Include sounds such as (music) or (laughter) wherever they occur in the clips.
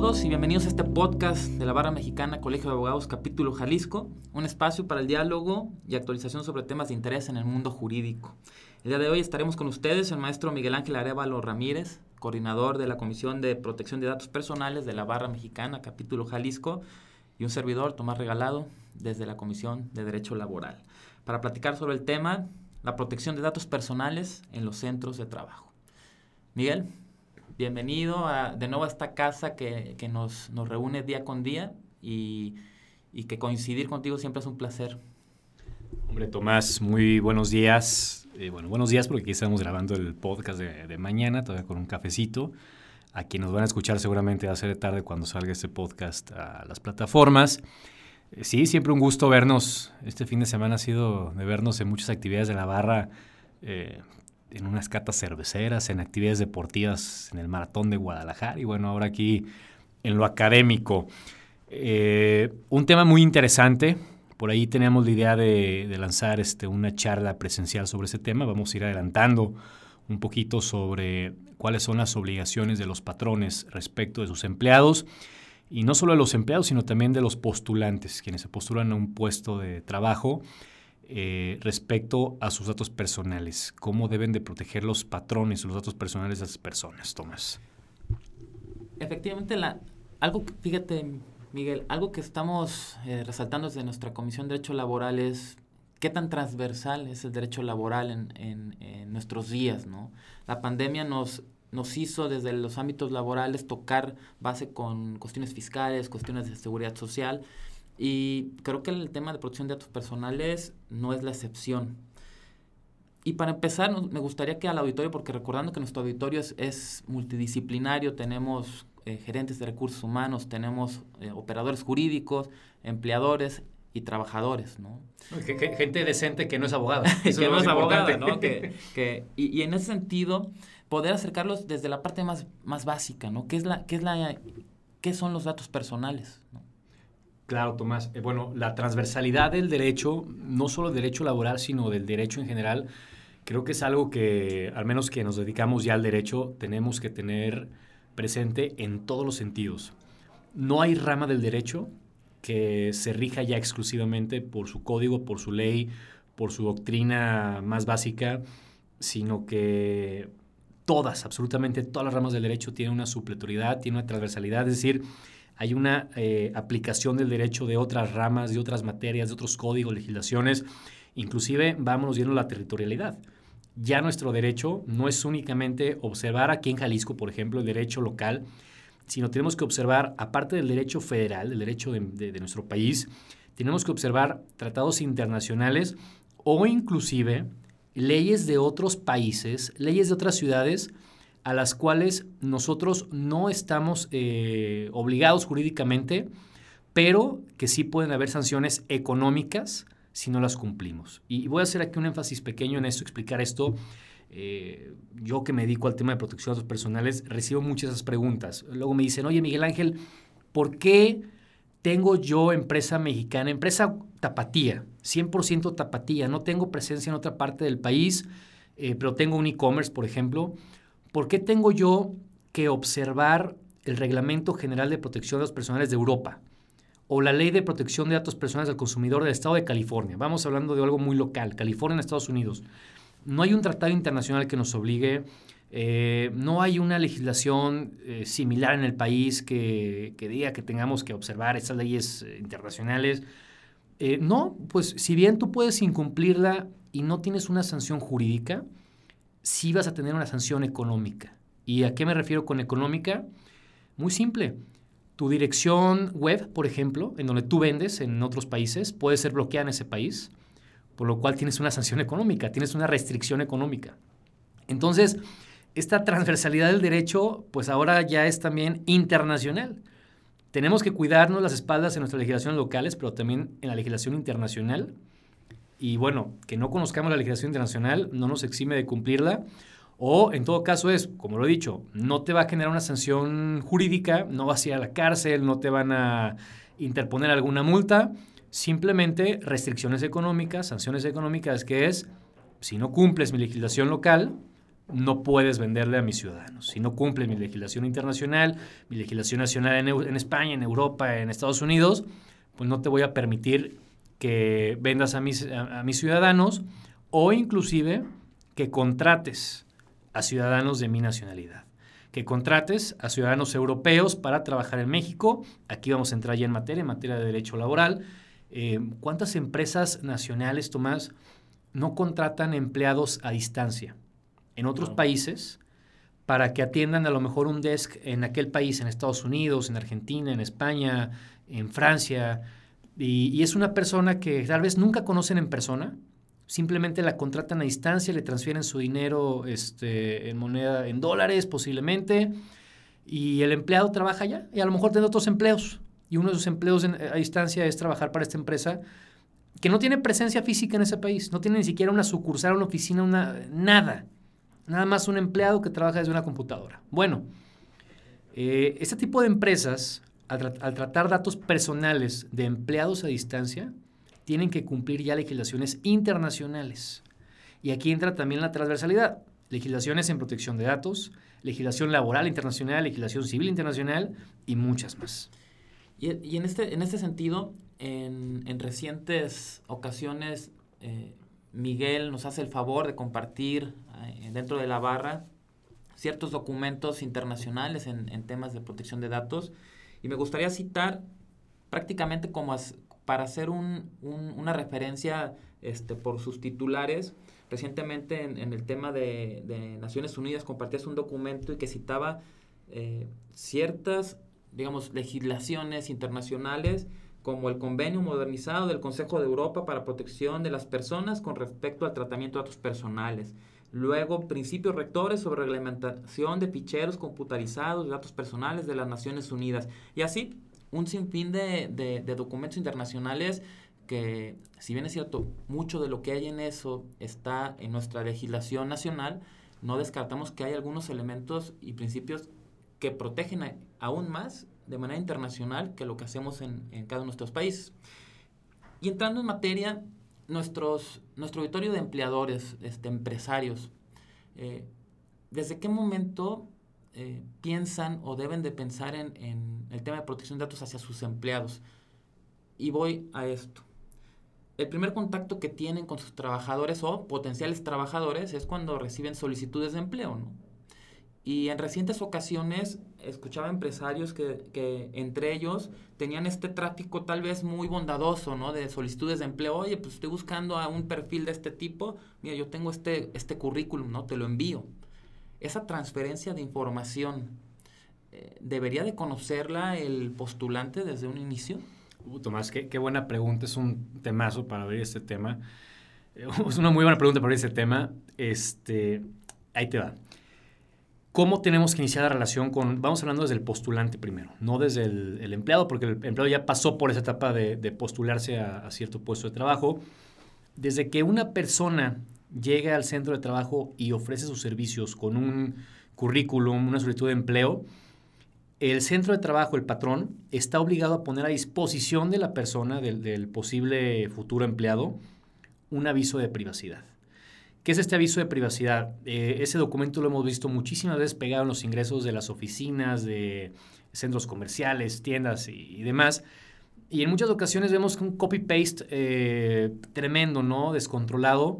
todos y bienvenidos a este podcast de la Barra Mexicana Colegio de Abogados Capítulo Jalisco, un espacio para el diálogo y actualización sobre temas de interés en el mundo jurídico. El día de hoy estaremos con ustedes el maestro Miguel Ángel Arevalo Ramírez, coordinador de la Comisión de Protección de Datos Personales de la Barra Mexicana Capítulo Jalisco, y un servidor, Tomás Regalado, desde la Comisión de Derecho Laboral, para platicar sobre el tema la protección de datos personales en los centros de trabajo. Miguel, bienvenido de nuevo a esta casa que, nos, reúne día con día y, que coincidir contigo siempre es un placer. Hombre, Tomás, muy buenos días. Eh, bueno, buenos días porque aquí estamos grabando el podcast de, mañana, todavía con un cafecito. A quienes nos van a escuchar seguramente va a ser tarde cuando salga este podcast a las plataformas. Eh, sí, siempre un gusto vernos. Este fin de semana ha sido de vernos en muchas actividades de la barra. Eh, en unas catas cerveceras, en actividades deportivas, en el maratón de Guadalajara y bueno, ahora aquí en lo académico. Eh, un tema muy interesante, por ahí teníamos la idea de, lanzar este, una charla presencial sobre ese tema, vamos a ir adelantando un poquito sobre cuáles son las obligaciones de los patrones respecto de sus empleados y no solo de los empleados, sino también de los postulantes, quienes se postulan a un puesto de trabajo eh, respecto a sus datos personales. ¿Cómo deben de proteger los patrones los datos personales de las personas, Tomás? Efectivamente, la, algo, fíjate, Miguel, algo que estamos eh, resaltando desde nuestra Comisión de Derecho Laboral es qué tan transversal es el derecho laboral en, en, nuestros días, ¿no? La pandemia nos, nos hizo desde los ámbitos laborales tocar base con cuestiones fiscales, cuestiones de seguridad social, y creo que el tema de protección de datos personales no es la excepción. Y para empezar, me gustaría que al auditorio, porque recordando que nuestro auditorio es, multidisciplinario, tenemos eh, gerentes de recursos humanos, tenemos eh, operadores jurídicos, empleadores y trabajadores, ¿no? Gente decente que no es abogada. (laughs) que no es abogada, ¿no? (laughs) Que, y, y, en ese sentido, poder acercarlos desde la parte más, más básica, ¿no? ¿Qué, es la, qué, es la, ¿Qué son los datos personales? ¿no? Claro, Tomás. Eh, bueno, la transversalidad del derecho, no solo del derecho laboral, sino del derecho en general, creo que es algo que, al menos que nos dedicamos ya al derecho, tenemos que tener presente en todos los sentidos. No hay rama del derecho que se rija ya exclusivamente por su código, por su ley, por su doctrina más básica, sino que todas, absolutamente todas las ramas del derecho tienen una supletoriedad, tienen una transversalidad, es decir, hay una eh, aplicación del derecho de otras ramas, de otras materias, de otros códigos, legislaciones, inclusive vámonos viendo la territorialidad. Ya nuestro derecho no es únicamente observar aquí en Jalisco, por ejemplo, el derecho local, sino tenemos que observar, aparte del derecho federal, del derecho de, de nuestro país, tenemos que observar tratados internacionales o inclusive leyes de otros países, leyes de otras ciudades, a las cuales nosotros no estamos eh, obligados jurídicamente, pero que sí pueden haber sanciones económicas si no las cumplimos. Y voy a hacer aquí un énfasis pequeño en esto, explicar esto. Eh, yo que me dedico al tema de protección de datos personales, recibo muchas esas preguntas. Luego me dicen, oye Miguel Ángel, ¿por qué tengo yo empresa mexicana, empresa tapatía, 100% tapatía, no tengo presencia en otra parte del país, eh, pero tengo un e-commerce, por ejemplo? ¿Por qué tengo yo que observar el Reglamento General de Protección de Datos Personales de Europa o la Ley de Protección de Datos Personales del Consumidor del Estado de California? Vamos hablando de algo muy local, California Estados Unidos. No hay un tratado internacional que nos obligue, eh, no hay una legislación eh, similar en el país que, diga que tengamos que observar esas leyes eh, internacionales. no, pues si bien tú puedes incumplirla y no tienes una sanción jurídica, sí vas a tener una sanción económica. ¿Y a qué me refiero con económica? Muy simple. Tu dirección web, por ejemplo, en donde tú vendes en otros países, puede ser bloqueada en ese país, por lo cual tienes una sanción económica, tienes una restricción económica. Entonces, esta transversalidad del derecho, pues ahora ya es también internacional. Tenemos que cuidarnos las espaldas en nuestras legislaciones locales, pero también en la legislación internacional y bueno, que no conozcamos la legislación internacional no nos exime de cumplirla. O en todo caso es, como lo he dicho, no te va a generar una sanción jurídica, no vas a ir a la cárcel, no te van a interponer alguna multa, simplemente restricciones económicas, sanciones económicas, que es, si no cumples mi legislación local, no puedes venderle a mis ciudadanos. Si no cumple mi legislación internacional, mi legislación nacional en, España, en Europa, en Estados Unidos, pues no te voy a permitir que vendas a mis, a mis ciudadanos o inclusive que contrates a ciudadanos de mi nacionalidad que contrates a ciudadanos europeos para trabajar en México. Aquí vamos a entrar ya en materia, en materia de derecho laboral. Eh, ¿Cuántas empresas nacionales, Tomás, no contratan empleados a distancia en otros países para que atiendan a lo mejor un desk en aquel país, en Estados Unidos, en Argentina, en España, en Francia? Y, y es una persona que tal vez nunca conocen en persona, simplemente la contratan a distancia, le transfieren su dinero este, en moneda, en dólares posiblemente, y el empleado trabaja allá y a lo mejor tiene otros empleos. Y uno de sus empleos a distancia es trabajar para esta empresa que no tiene presencia física en ese país, no tiene ni siquiera una sucursal, una oficina, una, nada. Nada más un empleado que trabaja desde una computadora. Bueno, eh, este tipo de empresas, al tratar datos personales de empleados a distancia, tienen que cumplir ya legislaciones internacionales. Y aquí entra también la transversalidad. Legislaciones en protección de datos, legislación laboral internacional, legislación civil internacional y muchas más. Y, en, este, en este sentido, en, recientes ocasiones, eh, Miguel nos hace el favor de compartir eh, dentro de la barra ciertos documentos internacionales en, temas de protección de datos. Y me gustaría citar prácticamente como, para hacer una referencia este, por sus titulares. Recientemente en, el tema de, Naciones Unidas compartías un documento y que citaba eh, ciertas, digamos, legislaciones internacionales como el convenio modernizado del Consejo de Europa para protección de las personas con respecto al tratamiento de datos personales. Luego, principios rectores sobre reglamentación de ficheros computarizados de datos personales de las Naciones Unidas. Y así un sinfín de, de, documentos internacionales que, si bien es cierto, mucho de lo que hay en eso está en nuestra legislación nacional, no descartamos que hay algunos elementos y principios que protegen aún más de manera internacional que lo que hacemos en, en, cada uno de nuestros países. Y entrando en materia, nuestros, nuestro auditorio de empleadores, este, empresarios, eh, ¿desde qué momento eh, piensan o deben de pensar en, el tema de protección de datos hacia sus empleados. Y voy a esto. El primer contacto que tienen con sus trabajadores o potenciales trabajadores es cuando reciben solicitudes de empleo, Y en recientes ocasiones escuchaba empresarios que, entre ellos tenían este tráfico tal vez muy bondadoso, ¿no? De solicitudes de empleo. Oye, pues estoy buscando a un perfil de este tipo. Mira, yo tengo este, este currículum, ¿no? Te lo envío esa transferencia de información, eh, ¿debería de conocerla el postulante desde un inicio? Uh, Tomás, qué, qué, buena pregunta, es un temazo para abrir este tema. (laughs) Es una muy buena pregunta para abrir este tema. Este, ahí te va. ¿Cómo tenemos que iniciar la relación con, vamos hablando desde el postulante primero, no desde el, empleado, porque el empleado ya pasó por esa etapa de, postularse a, cierto puesto de trabajo. Desde que una persona llega al centro de trabajo y ofrece sus servicios con un currículum, una solicitud de empleo, el centro de trabajo, el patrón, está obligado a poner a disposición de la persona, del, posible futuro empleado, un aviso de privacidad. ¿Qué es este aviso de privacidad? Eh, ese documento lo hemos visto muchísimas veces pegado en los ingresos de las oficinas, de centros comerciales, tiendas y, demás. Y en muchas ocasiones vemos un copy-paste eh, tremendo, ¿no? Descontrolado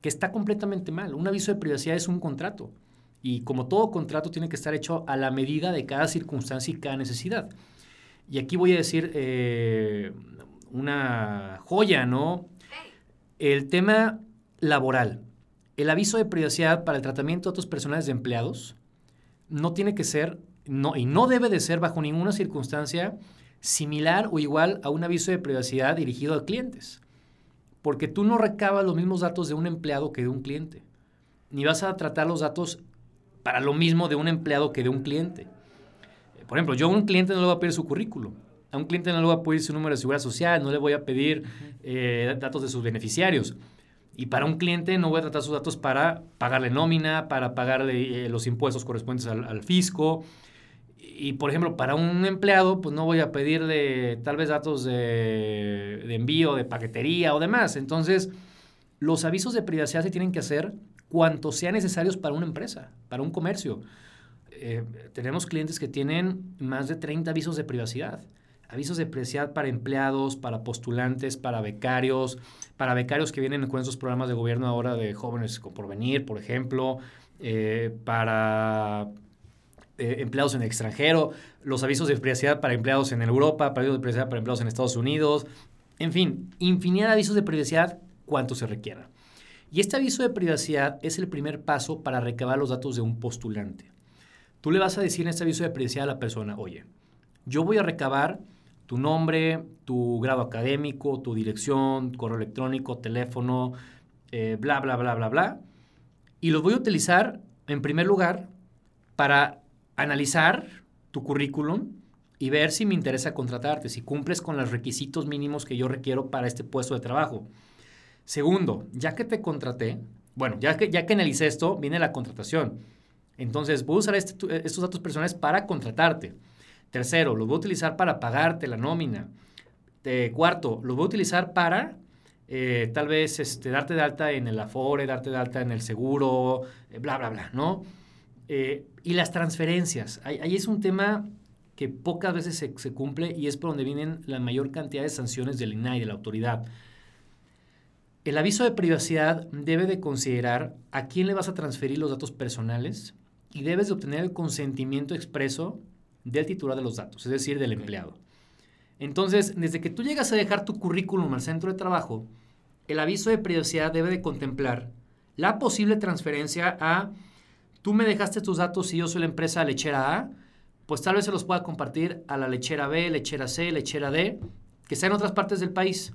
que está completamente mal. Un aviso de privacidad es un contrato y como todo contrato tiene que estar hecho a la medida de cada circunstancia y cada necesidad. Y aquí voy a decir eh, una joya, ¿no? El tema laboral. El aviso de privacidad para el tratamiento de datos personales de empleados no tiene que ser, no, y no debe de ser bajo ninguna circunstancia similar o igual a un aviso de privacidad dirigido a clientes porque tú no recabas los mismos datos de un empleado que de un cliente, ni vas a tratar los datos para lo mismo de un empleado que de un cliente. Por ejemplo, yo a un cliente no le voy a pedir su currículum, a un cliente no le voy a pedir su número de seguridad social, no le voy a pedir eh, datos de sus beneficiarios. Y para un cliente no voy a tratar sus datos para pagarle nómina, para pagarle eh, los impuestos correspondientes al fisco, y por ejemplo, para un empleado, pues no voy a pedirle tal vez datos de, envío, de paquetería o demás. Entonces, los avisos de privacidad se tienen que hacer cuantos sean necesarios para una empresa, para un comercio. Eh, tenemos clientes que tienen más de 30 avisos de privacidad. Avisos de privacidad para empleados, para postulantes, para becarios, para becarios que vienen con esos programas de gobierno ahora de jóvenes con porvenir, por ejemplo, eh, para eh, empleados en el extranjero, los avisos de privacidad para empleados en Europa, avisos de privacidad para empleados en Estados Unidos, en fin, infinidad de avisos de privacidad, cuanto se requiera. Y este aviso de privacidad es el primer paso para recabar los datos de un postulante. Tú le vas a decir en este aviso de privacidad a la persona, oye, yo voy a recabar tu nombre, tu grado académico, tu dirección, correo electrónico, teléfono, eh, bla, bla, bla, bla, bla. Y los voy a utilizar, en primer lugar, para analizar tu currículum y ver si me interesa contratarte, si cumples con los requisitos mínimos que yo requiero para este puesto de trabajo. Segundo, ya que te contraté, bueno, ya que, ya que analicé esto, viene la contratación. Entonces, voy a usar este, estos datos personales para contratarte. Tercero, los voy a utilizar para pagarte la nómina. cuarto, los voy a utilizar para eh, tal vez este, darte de alta en el Afore, darte de alta en el seguro, eh, bla, bla, bla, ¿no? Eh, y las transferencias. Ahí, es un tema que pocas veces se, se, cumple y es por donde vienen la mayor cantidad de sanciones del INAI, de la autoridad. El aviso de privacidad debe de considerar a quién le vas a transferir los datos personales y debes de obtener el consentimiento expreso del titular de los datos, es decir, del empleado. Entonces, desde que tú llegas a dejar tu currículum al centro de trabajo, el aviso de privacidad debe de contemplar la posible transferencia a, tú me dejaste tus datos y yo soy la empresa lechera A, pues tal vez se los pueda compartir a la lechera B, lechera C, lechera D, que sea en otras partes del país.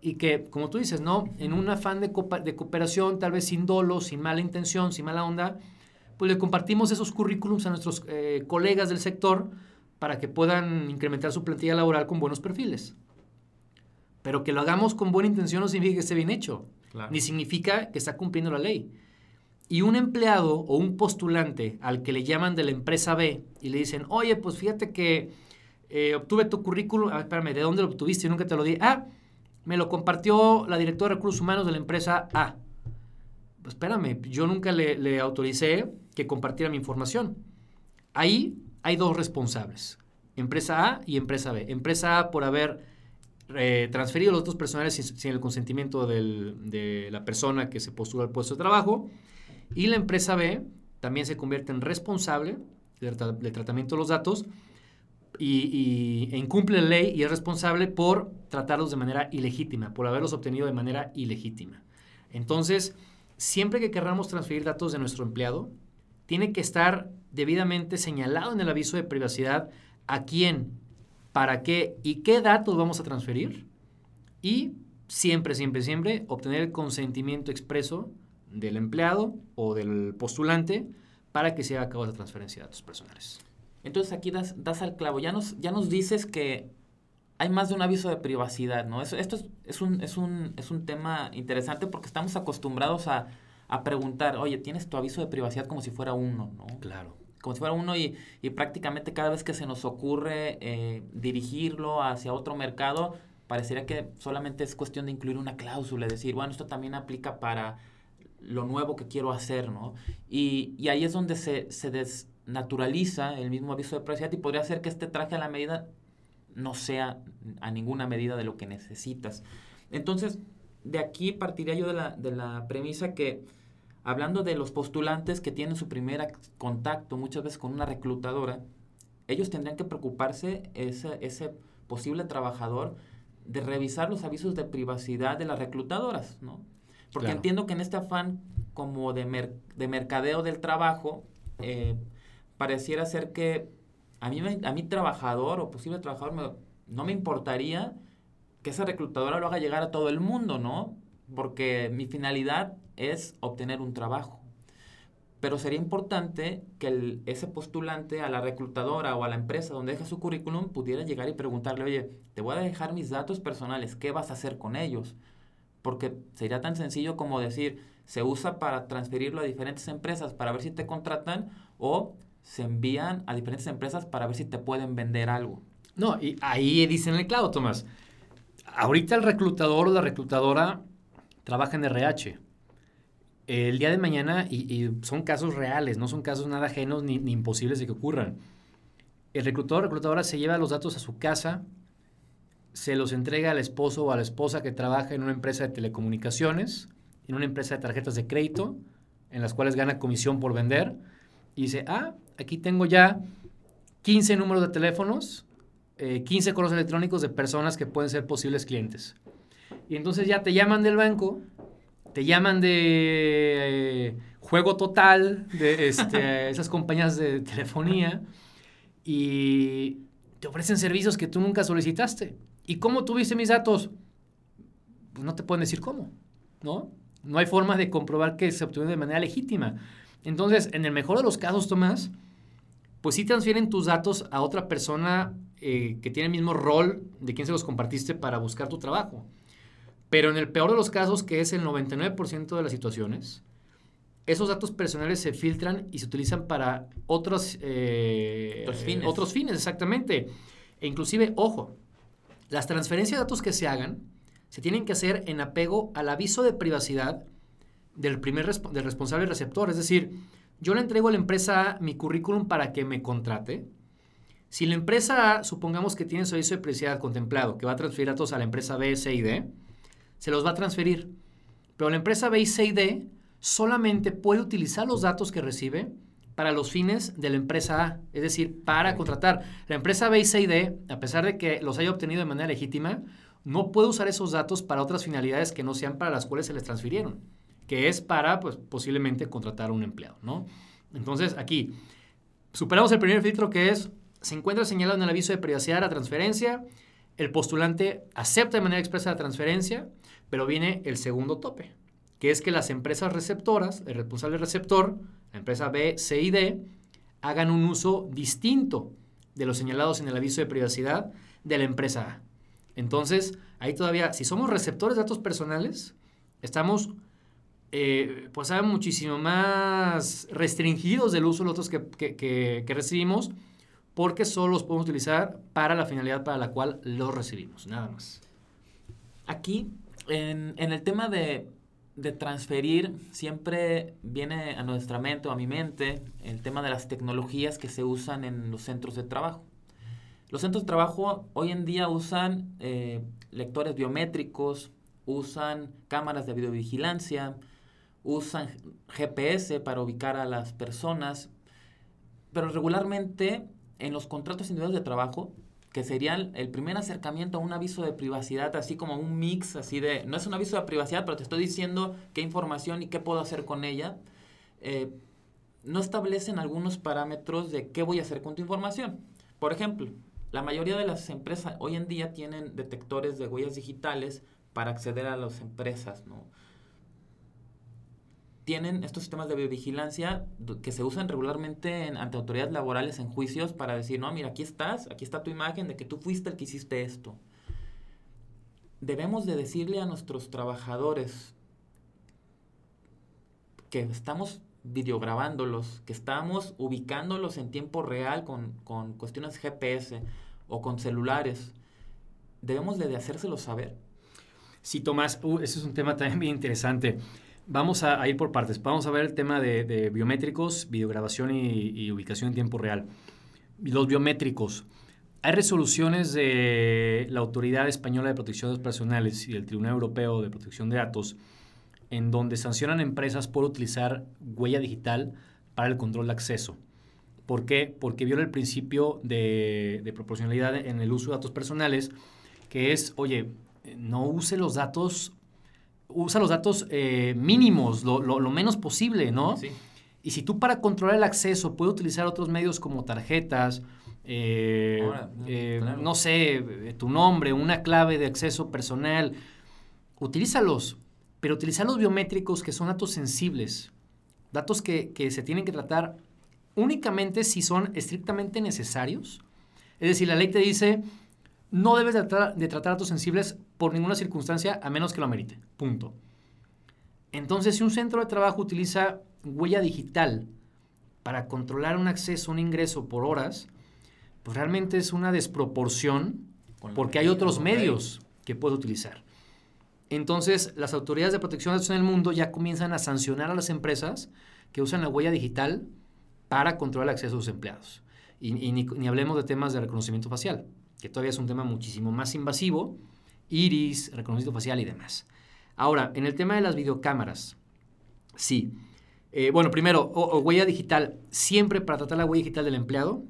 Y que, como tú dices, ¿no? En un afán de, de cooperación, tal vez sin dolo, sin mala intención, sin mala onda, pues le compartimos esos currículums a nuestros eh, colegas del sector para que puedan incrementar su plantilla laboral con buenos perfiles. Pero que lo hagamos con buena intención no significa que esté bien hecho, ni significa que está cumpliendo la ley. Y un empleado o un postulante al que le llaman de la empresa B y le dicen, oye, pues fíjate que eh, obtuve tu currículum, ah, espérame, ¿de dónde lo obtuviste? nunca te lo di. Ah, me lo compartió la directora de recursos humanos de la empresa A. Espérame, yo nunca le, le autoricé que compartiera mi información. Ahí hay dos responsables, empresa A y empresa B. Empresa A por haber eh, transferido los datos personales sin, el consentimiento de la persona que se postula al puesto de trabajo. Y la empresa B también se convierte en responsable del, tratamiento de los datos y, e incumple la ley y es responsable por tratarlos de manera ilegítima, por haberlos obtenido de manera ilegítima. Entonces, siempre que queramos transferir datos de nuestro empleado, tiene que estar debidamente señalado en el aviso de privacidad a quién, para qué y qué datos vamos a transferir. Y siempre, siempre, siempre obtener el consentimiento expreso del empleado o del postulante para que se haga cabo esa transferencia de datos personales. Entonces aquí das, das al clavo. Ya nos, ya nos dices que hay más de un aviso de privacidad, ¿no? esto es, es, un, es, un, es un tema interesante porque estamos acostumbrados a a preguntar, oye, tienes tu aviso de privacidad como si fuera uno, ¿no? Claro. Como si fuera uno y, y prácticamente cada vez que se nos ocurre eh, dirigirlo hacia otro mercado, parecería que solamente es cuestión de incluir una cláusula, decir, bueno, esto también aplica para lo nuevo que quiero hacer, ¿no? Y, y ahí es donde se, se desnaturaliza el mismo aviso de privacidad y podría ser que este traje a la medida no sea a ninguna medida de lo que necesitas. Entonces, de aquí partiría yo de la, de la premisa que, hablando de los postulantes que tienen su primer contacto muchas veces con una reclutadora, ellos tendrían que preocuparse, ese, ese posible trabajador, de revisar los avisos de privacidad de las reclutadoras, ¿no? Porque entiendo que en este afán como de, de mercadeo del trabajo, eh, pareciera ser que a mí, a mí trabajador o posible trabajador no me importaría que esa reclutadora lo haga llegar a todo el mundo, ¿no? Porque mi finalidad es obtener un trabajo. Pero sería importante que ese postulante a la reclutadora o a la empresa donde deja su currículum pudiera llegar y preguntarle, oye, te voy a dejar mis datos personales, ¿qué vas a hacer con ellos? Porque sería tan sencillo como decir, se usa para transferirlo a diferentes empresas para ver si te contratan o se envían a diferentes empresas para ver si te pueden vender algo. No, y ahí dicen el clavo, Tomás ahorita el reclutador o la reclutadora trabaja en RH. el día de mañana, y, son casos reales, no son casos nada ajenos ni, imposibles de que ocurran. El reclutador o reclutadora se lleva los datos a su casa, se los entrega al esposo o a la esposa que trabaja en una empresa de telecomunicaciones, en una empresa de tarjetas de crédito, en las cuales gana comisión por vender, y dice, ah, aquí tengo ya 15 números de teléfonos, 15 eh, correos electrónicos de personas que pueden ser posibles clientes. Y entonces ya te llaman del banco, te llaman de eh, juego total, de este, (laughs) esas compañías de telefonía, y te ofrecen servicios que tú nunca solicitaste. ¿Y cómo tuviste mis datos? Pues no te pueden decir cómo, ¿no? No hay forma de comprobar que se obtuvieron de manera legítima. Entonces, en el mejor de los casos, Tomás, pues sí transfieren tus datos a otra persona eh, que tiene el mismo rol de quien se los compartiste para buscar tu trabajo. Pero en el peor de los casos, que es el 99% de las situaciones, esos datos personales se filtran y se utilizan para otros, eh, fines. otros fines, exactamente. E inclusive, ojo, las transferencias de datos que se hagan se tienen que hacer en apego al aviso de privacidad del primer del responsable receptor. Es decir, yo le entrego a la empresa mi currículum para que me contrate. Si la empresa A, supongamos que tiene su aviso de privacidad contemplado, que va a transferir datos a la empresa B, C y D, se los va a transferir. Pero la empresa B, C y D solamente puede utilizar los datos que recibe para los fines de la empresa A, es decir, para contratar. La empresa B, C y D, a pesar de que los haya obtenido de manera legítima, no puede usar esos datos para otras finalidades que no sean para las cuales se les transfirieron que es para, pues, posiblemente contratar a un empleado, ¿no? Entonces, aquí, superamos el primer filtro que es, se encuentra señalado en el aviso de privacidad la transferencia, el postulante acepta de manera expresa la transferencia, pero viene el segundo tope, que es que las empresas receptoras, el responsable receptor, la empresa B, C y D, hagan un uso distinto de los señalados en el aviso de privacidad de la empresa A. Entonces, ahí todavía, si somos receptores de datos personales, estamos eh, pues saben muchísimo más restringidos del uso de los otros que, recibimos porque solo los podemos utilizar para la finalidad para la cual los recibimos, nada más. Aquí, en, el tema de, de, transferir, siempre viene a nuestra mente o a mi mente el tema de las tecnologías que se usan en los centros de trabajo. Los centros de trabajo hoy en día usan eh, lectores biométricos, usan cámaras de videovigilancia, usan GPS para ubicar a las personas, pero regularmente en los contratos individuales de trabajo, que serían el primer acercamiento a un aviso de privacidad, así como un mix, así de, no es un aviso de privacidad, pero te estoy diciendo qué información y qué puedo hacer con ella, eh, no establecen algunos parámetros de qué voy a hacer con tu información. Por ejemplo, la mayoría de las empresas hoy en día tienen detectores de huellas digitales para acceder a las empresas, ¿no? Tienen estos sistemas de biovigilancia que se usan regularmente ante autoridades laborales en juicios para decir, no, mira, aquí estás, aquí está tu imagen de que tú fuiste el que hiciste esto. Debemos de decirle a nuestros trabajadores que estamos videograbándolos, que estamos ubicándolos en tiempo real con, con cuestiones GPS o con celulares. Debemos de, hacérselo saber. Sí, Tomás, uh, ese es un tema también bien interesante. Vamos a, ir por partes. Vamos a ver el tema de, biométricos, videograbación y, ubicación en tiempo real. Los biométricos. Hay resoluciones de la Autoridad Española de Protección de Datos Personales y del Tribunal Europeo de Protección de Datos en donde sancionan empresas por utilizar huella digital para el control de acceso. ¿Por qué? Porque viola el principio de, de proporcionalidad en el uso de datos personales, que es, oye, no use los datos usa los datos eh, mínimos, lo, menos posible, ¿no? Sí. Y si tú para controlar el acceso puedes utilizar otros medios como tarjetas, eh, eh, no sé, tu nombre, una clave de acceso personal, utilízalos, pero utiliza los biométricos que son datos sensibles, datos que, que se tienen que tratar únicamente si son estrictamente necesarios. Es decir, la ley te dice, no debes de tratar, de tratar datos sensibles por ninguna circunstancia a menos que lo amerite. Punto. Entonces, si un centro de trabajo utiliza huella digital para controlar un acceso, un ingreso por horas, pues realmente es una desproporción porque hay otros medios que puede utilizar. entonces las autoridades de protección de datos en el mundo ya comienzan a sancionar a las empresas que usan la huella digital para controlar el acceso a sus empleados. Y, ni, ni, hablemos de temas de reconocimiento facial, que todavía es un tema muchísimo más invasivo, iris, reconocimiento facial y demás. Ahora, en el tema de las videocámaras, sí. Eh, bueno, primero, huella digital. Siempre para tratar la huella digital del empleado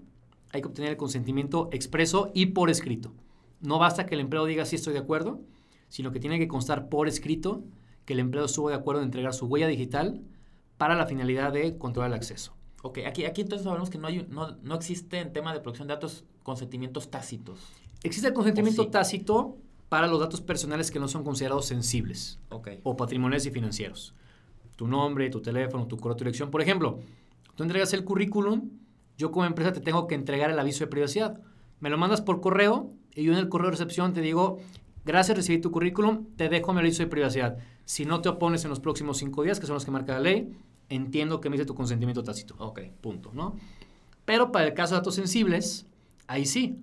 hay que obtener el consentimiento expreso y por escrito. No basta que el empleado diga sí estoy de acuerdo, sino que tiene que constar por escrito que el empleado estuvo de acuerdo en entregar su huella digital para la finalidad de controlar el acceso. Ok, aquí, aquí entonces sabemos que no, hay, no, no existe en tema de protección de datos consentimientos tácitos. Existe el consentimiento tácito para los datos personales que no son considerados sensibles okay. o patrimoniales y financieros. Tu nombre, tu teléfono, tu correo, tu dirección. Por ejemplo, tú entregas el currículum, yo como empresa te tengo que entregar el aviso de privacidad. Me lo mandas por correo y yo en el correo de recepción te digo, gracias, recibí tu currículum, te dejo mi aviso de privacidad. Si no te opones en los próximos cinco días, que son los que marca la ley, entiendo que me dice tu consentimiento tácito. Ok. Punto, ¿no? Pero para el caso de datos sensibles, ahí sí.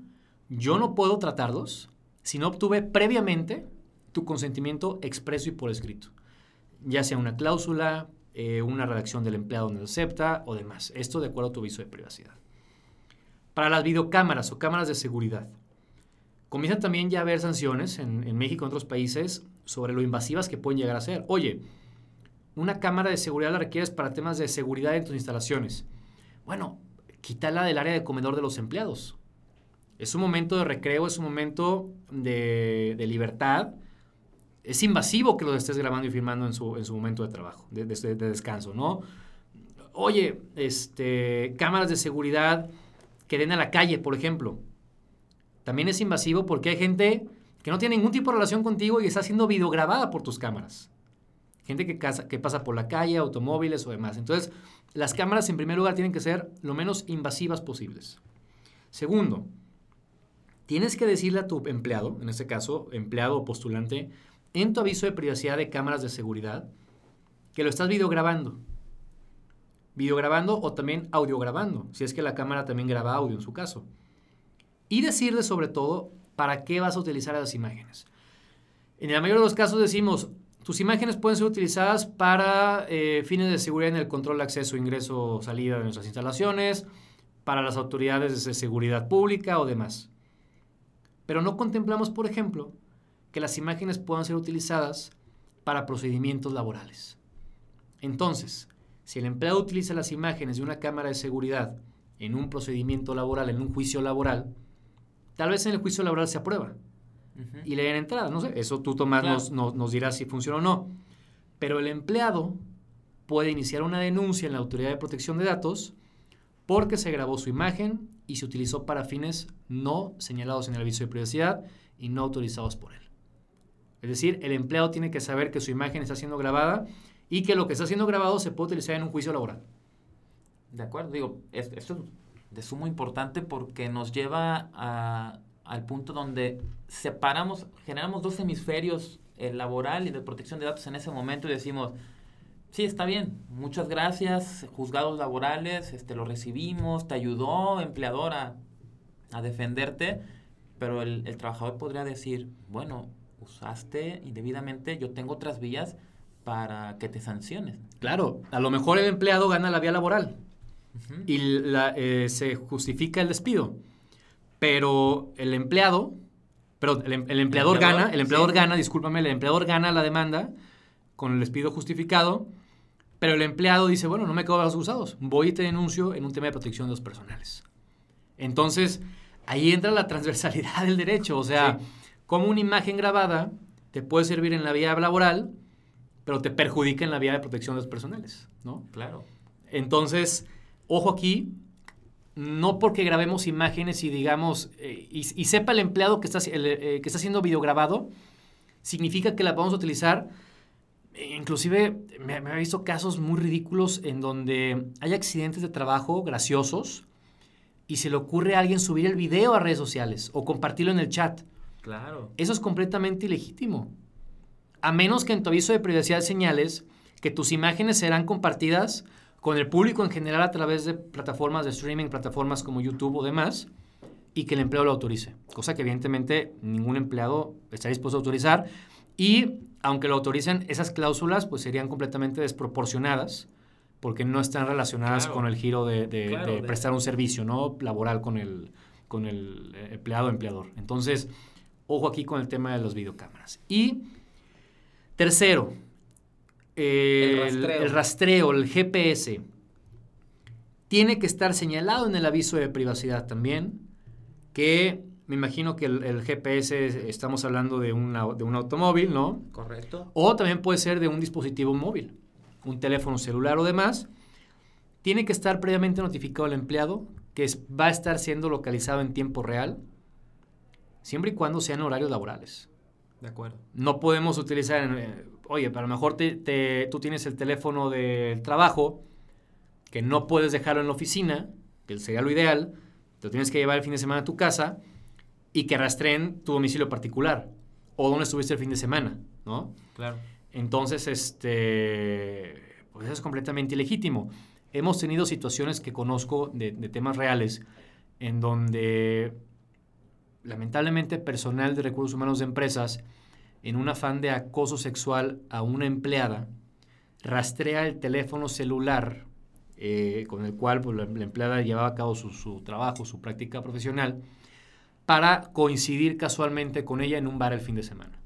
Yo no puedo tratarlos si no obtuve previamente tu consentimiento expreso y por escrito. Ya sea una cláusula, eh, una redacción del empleado donde acepta o demás. Esto de acuerdo a tu aviso de privacidad. Para las videocámaras o cámaras de seguridad, comienzan también ya a haber sanciones en, en México y en otros países sobre lo invasivas que pueden llegar a ser. Oye, una cámara de seguridad la requieres para temas de seguridad en tus instalaciones. Bueno, quítala del área de comedor de los empleados. Es un momento de recreo, es un momento de, libertad. Es invasivo que lo estés grabando y filmando en su, en su momento de trabajo, de, de, descanso, ¿no? Oye, este, cámaras de seguridad que den a la calle, por ejemplo. También es invasivo porque hay gente que no tiene ningún tipo de relación contigo y está siendo videograbada por tus cámaras. Gente que, casa, que pasa por la calle, automóviles o demás. Entonces, las cámaras en primer lugar tienen que ser lo menos invasivas posibles. Segundo, tienes que decirle a tu empleado, en este caso, empleado o postulante, en tu aviso de privacidad de cámaras de seguridad, que lo estás videograbando. Videograbando o también audiograbando, si es que la cámara también graba audio en su caso. Y decirle sobre todo para qué vas a utilizar las imágenes. En la mayoría de los casos decimos, tus imágenes pueden ser utilizadas para eh, fines de seguridad en el control de acceso, ingreso, o salida de nuestras instalaciones, para las autoridades de seguridad pública o demás. Pero no contemplamos, por ejemplo, que las imágenes puedan ser utilizadas para procedimientos laborales. Entonces, si el empleado utiliza las imágenes de una cámara de seguridad en un procedimiento laboral, en un juicio laboral, tal vez en el juicio laboral se aprueba uh -huh. y le den entrada. No sé, eso tú, Tomás, claro. nos, nos, nos dirás si funciona o no. Pero el empleado puede iniciar una denuncia en la Autoridad de Protección de Datos porque se grabó su imagen y se utilizó para fines no señalados en el aviso de privacidad y no autorizados por él. Es decir, el empleado tiene que saber que su imagen está siendo grabada y que lo que está siendo grabado se puede utilizar en un juicio laboral. De acuerdo, digo, esto es de sumo importante porque nos lleva a, al punto donde separamos, generamos dos hemisferios, el laboral y de protección de datos en ese momento y decimos, sí, está bien, muchas gracias, juzgados laborales, este, lo recibimos, te ayudó, empleador, a, defenderte, pero el, el, trabajador podría decir, bueno, usaste indebidamente, yo tengo otras vías para que te sanciones. Claro, a lo mejor el empleado gana la vía laboral uh -huh. y la, eh, se justifica el despido, pero el empleado, pero el, el, empleador, el gana, el empleador sí. gana, discúlpame, el empleador gana la demanda con el despido justificado, pero el empleado dice, bueno, no me quedo los usados, voy y te denuncio en un tema de protección de los personales. Entonces, ahí entra la transversalidad del derecho, o sea, sí. como una imagen grabada te puede servir en la vía laboral, pero te perjudica en la vía de protección de los personales, ¿no? Claro. Entonces, ojo aquí, no porque grabemos imágenes y digamos, eh, y, y, sepa el empleado que está, el, eh, que está siendo videograbado, significa que la vamos a utilizar Inclusive me, me, he visto casos muy ridículos en donde hay accidentes de trabajo graciosos y se le ocurre a alguien subir el video a redes sociales o compartirlo en el chat. Claro. Eso es completamente ilegítimo. A menos que en tu aviso de privacidad señales que tus imágenes serán compartidas con el público en general a través de plataformas de streaming, plataformas como YouTube o demás, y que el empleado lo autorice. Cosa que evidentemente ningún empleado está dispuesto a autorizar. Y aunque lo autoricen, esas cláusulas pues serían completamente desproporcionadas porque no están relacionadas con el giro de, prestar un servicio ¿no? laboral con el, con el eh, empleado o empleador. Entonces, ojo aquí con el tema de las videocámaras. Y tercero, el, rastreo. el GPS. Tiene que estar señalado en el aviso de privacidad también que me imagino que el, GPS estamos hablando de, de un automóvil, ¿no? Correcto. O también puede ser de un dispositivo móvil, un teléfono celular o demás. Tiene que estar previamente notificado al empleado que va a estar siendo localizado en tiempo real, siempre y cuando sean horarios laborales. De acuerdo. No podemos utilizar, eh, oye, a lo mejor te, tú tienes el teléfono del trabajo, que no puedes dejarlo en la oficina, que sería lo ideal, te lo tienes que llevar el fin de semana a tu casa y que rastreen tu domicilio particular o dónde estuviste el fin de semana, ¿no? Claro. Entonces, este, pues eso es completamente ilegítimo. Hemos tenido situaciones que conozco de, temas reales en donde lamentablemente personal de recursos humanos de empresas, en un afán de acoso sexual a una empleada, rastrea el teléfono celular eh, con el cual pues, la, empleada llevaba a cabo su, su trabajo, su práctica profesional, para coincidir casualmente con ella en un bar el fin de semana.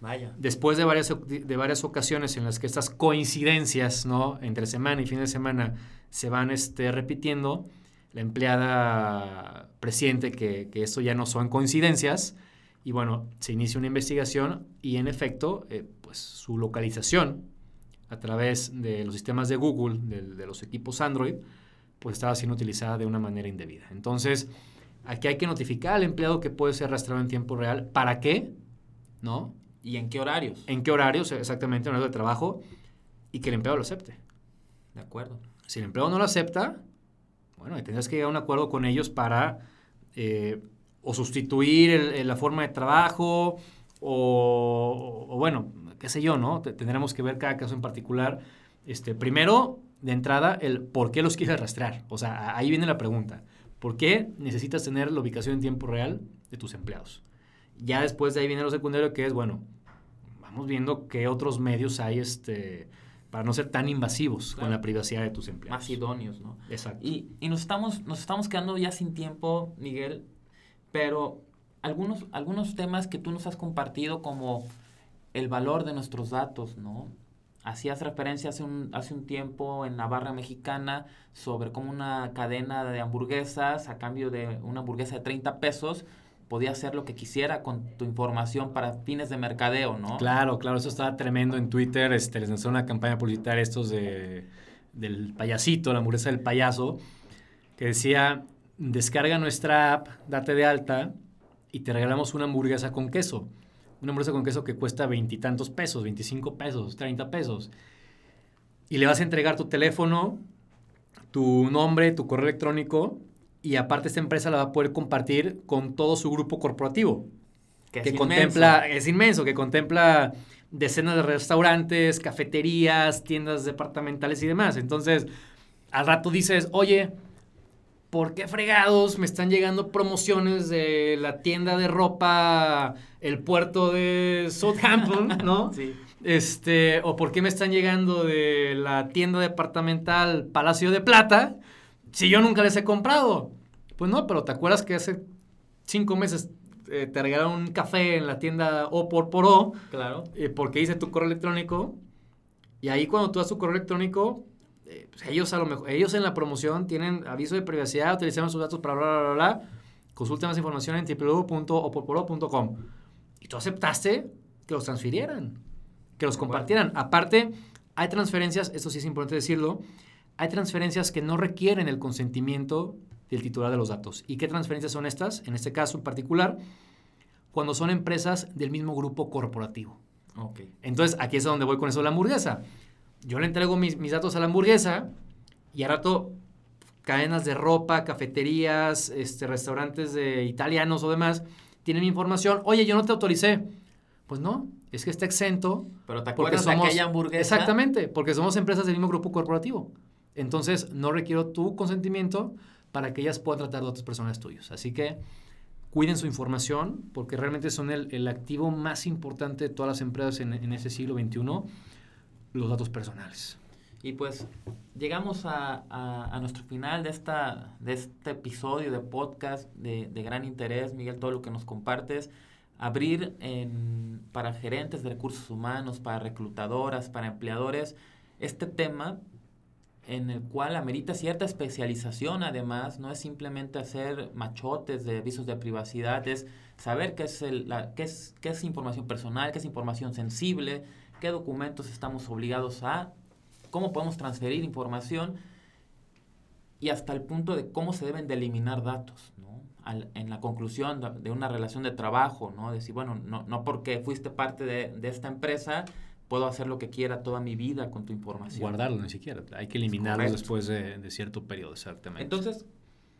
Vaya. Después de varias, de varias ocasiones en las que estas coincidencias, ¿no? Entre semana y fin de semana se van este, repitiendo, la empleada presiente que, que esto ya no son coincidencias y bueno, se inicia una investigación y en efecto, eh, pues su localización a través de los sistemas de Google, de, de los equipos Android, pues estaba siendo utilizada de una manera indebida. Entonces, Aquí hay que notificar al empleado que puede ser rastreado en tiempo real. ¿Para qué? ¿No? ¿Y en qué horarios? En qué horarios, exactamente, en horario de trabajo, y que el empleado lo acepte. De acuerdo. Si el empleado no lo acepta, bueno, tendrás que llegar a un acuerdo con ellos para eh, o sustituir la forma de trabajo o, o, bueno, qué sé yo, ¿no? Tendremos que ver cada caso en particular. Este, primero, de entrada, el por qué los quieres rastrear. O sea, ahí viene la pregunta. ¿Por qué necesitas tener la ubicación en tiempo real de tus empleados? Ya después de ahí viene lo secundario que es, bueno, vamos viendo qué otros medios hay este, para no ser tan invasivos con la privacidad de tus empleados. Más idóneos, ¿no? Exacto. Y, y, nos, estamos, nos estamos quedando ya sin tiempo, Miguel, pero algunos, algunos temas que tú nos has compartido como el valor de nuestros datos, ¿no? Hacías referencia hace un, hace un tiempo en la barra mexicana sobre cómo una cadena de hamburguesas a cambio de una hamburguesa de 30 pesos podía hacer lo que quisiera con tu información para fines de mercadeo, ¿no? Claro, claro, eso estaba tremendo en Twitter. Este, les lanzó una campaña publicitaria estos de, del payasito, la hamburguesa del payaso, que decía, descarga nuestra app, date de alta y te regalamos una hamburguesa con queso una hamburguesa con queso que cuesta veintitantos pesos, 25 pesos, 30 pesos. Y le vas a entregar tu teléfono, tu nombre, tu correo electrónico y aparte esta empresa la va a poder compartir con todo su grupo corporativo. Que, que es contempla, inmenso. es inmenso, que contempla decenas de restaurantes, cafeterías, tiendas departamentales y demás. Entonces, al rato dices, oye, ¿por qué fregados me están llegando promociones de la tienda de ropa El Puerto de Southampton, (laughs) ¿no? Sí. Este, o por qué me están llegando de la tienda departamental Palacio de Plata si yo nunca les he comprado. Pues no, pero ¿te acuerdas que hace cinco meses eh, te regalaron un café en la tienda O por por O? Claro. Eh, porque hice tu correo electrónico. Y ahí cuando tú das tu correo electrónico, eh, pues ellos a lo mejor, ellos en la promoción tienen aviso de privacidad, utilizamos sus datos para bla, bla, bla, bla. Consulta más información en www.oporporo.com. Y tú aceptaste que los transfirieran, que los compartieran. Aparte, hay transferencias, esto sí es importante decirlo, hay transferencias que no requieren el consentimiento del titular de los datos. ¿Y qué transferencias son estas? En este caso en particular, cuando son empresas del mismo grupo corporativo. Okay. Entonces, aquí es donde voy con eso de la hamburguesa yo le entrego mis, mis, datos a la hamburguesa y a rato cadenas de ropa, cafeterías, este, restaurantes de italianos o demás tienen mi información. Oye, yo no te autoricé. Pues no, es que está exento. Pero te acuerdas somos, de aquella hamburguesa. Exactamente, porque somos empresas del mismo grupo corporativo. Entonces, no requiero tu consentimiento para que ellas puedan tratar de otras personas tuyas. Así que cuiden su información, porque realmente son el, activo más importante de todas las empresas en, en ese siglo XXI, los datos personales. Y pues llegamos a, a, nuestro final de, esta, de este episodio de podcast de, de, gran interés, Miguel, todo lo que nos compartes. Abrir en, para gerentes de recursos humanos, para reclutadoras, para empleadores, este tema en el cual amerita cierta especialización además, no es simplemente hacer machotes de avisos de privacidad, es saber qué es, el, qué es, qué es información personal, qué es información sensible, qué documentos estamos obligados a cómo podemos transferir información y hasta el punto de cómo se deben de eliminar datos, ¿no? en la conclusión de una relación de trabajo, ¿no? Decir, bueno, no, no porque fuiste parte de, de, esta empresa, puedo hacer lo que quiera toda mi vida con tu información. Guardarlo ni siquiera, hay que eliminarlo después de, de, cierto periodo, exactamente. Entonces,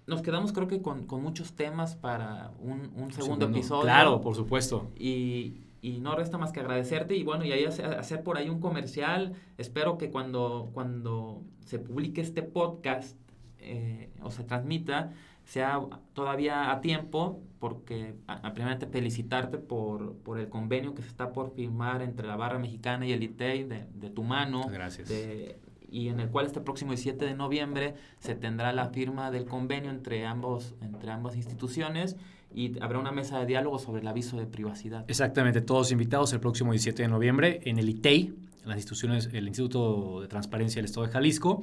nos quedamos creo que con, con muchos temas para un, un segundo, episodio. Claro, por supuesto. Y, y no resta más que agradecerte y bueno, y ahí hacer por ahí un comercial. Espero que cuando, cuando se publique este podcast eh, o se transmita, sea todavía a tiempo, porque primeramente felicitarte por, por el convenio que se está por firmar entre la Barra Mexicana y el ITEI de, de tu mano. Gracias. Y en el cual este próximo 17 de noviembre se tendrá la firma del convenio entre, ambos, entre ambas instituciones y habrá una mesa de diálogo sobre el aviso de privacidad. Exactamente, todos invitados el próximo 17 de noviembre en el ITEI, en las instituciones, el Instituto de Transparencia del Estado de Jalisco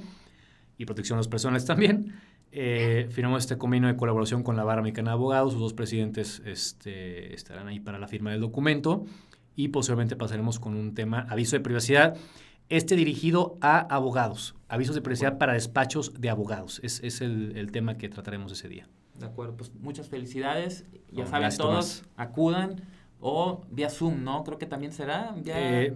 y Protección de los Personales también. Eh, firmamos este convenio de colaboración con la Barra Mexicana de Abogados, sus dos presidentes este, estarán ahí para la firma del documento y posiblemente pasaremos con un tema, aviso de privacidad, este dirigido a abogados, avisos de privacidad para despachos de abogados, es, es el, el tema que trataremos ese día. De acuerdo, pues muchas felicidades. Ya saben todos, acudan o vía Zoom, ¿no? Creo que también será. Eh,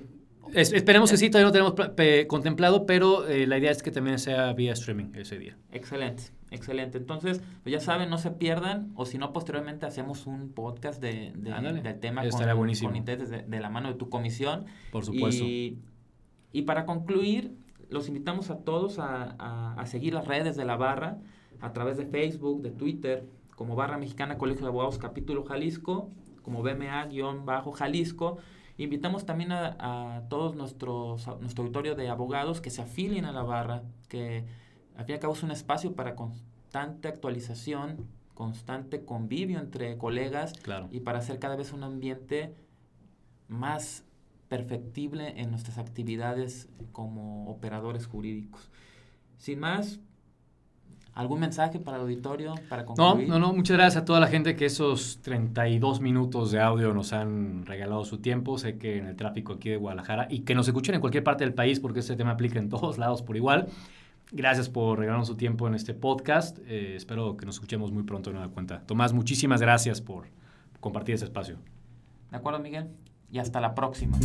esperemos que sí, todavía no tenemos contemplado, pero eh, la idea es que también sea vía streaming ese día. Excelente, excelente. Entonces, pues ya saben, no se pierdan, o si no, posteriormente hacemos un podcast de, del tema con, buenísimo. de, la mano de tu comisión. Por supuesto. Y, y para concluir, los invitamos a todos a, a seguir las redes de la barra a través de Facebook, de Twitter, como Barra Mexicana Colegio de Abogados Capítulo Jalisco, como BMA-Jalisco. Invitamos también a, todos nuestros, nuestro auditorio de abogados que se afilien a la barra, que al fin y al cabo es un espacio para constante actualización, constante convivio entre colegas y para hacer cada vez un ambiente más perfectible en nuestras actividades como operadores jurídicos. Sin más, ¿Algún mensaje para el auditorio para concluir? No, no, no. Muchas gracias a toda la gente que esos 32 minutos de audio nos han regalado su tiempo. Sé que en el tráfico aquí de Guadalajara y que nos escuchen en cualquier parte del país porque este tema aplica en todos lados por igual. Gracias por regalarnos su tiempo en este podcast. Eh, espero que nos escuchemos muy pronto en una cuenta. Tomás, muchísimas gracias por compartir ese espacio. De acuerdo, Miguel. Y hasta la próxima.